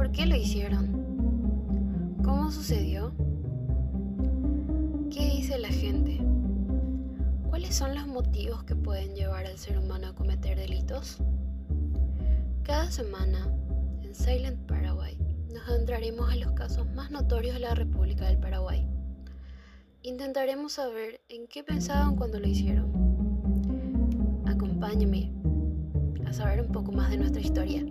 ¿Por qué lo hicieron? ¿Cómo sucedió? ¿Qué dice la gente? ¿Cuáles son los motivos que pueden llevar al ser humano a cometer delitos? Cada semana, en Silent Paraguay, nos adentraremos a los casos más notorios de la República del Paraguay. Intentaremos saber en qué pensaban cuando lo hicieron. Acompáñame a saber un poco más de nuestra historia.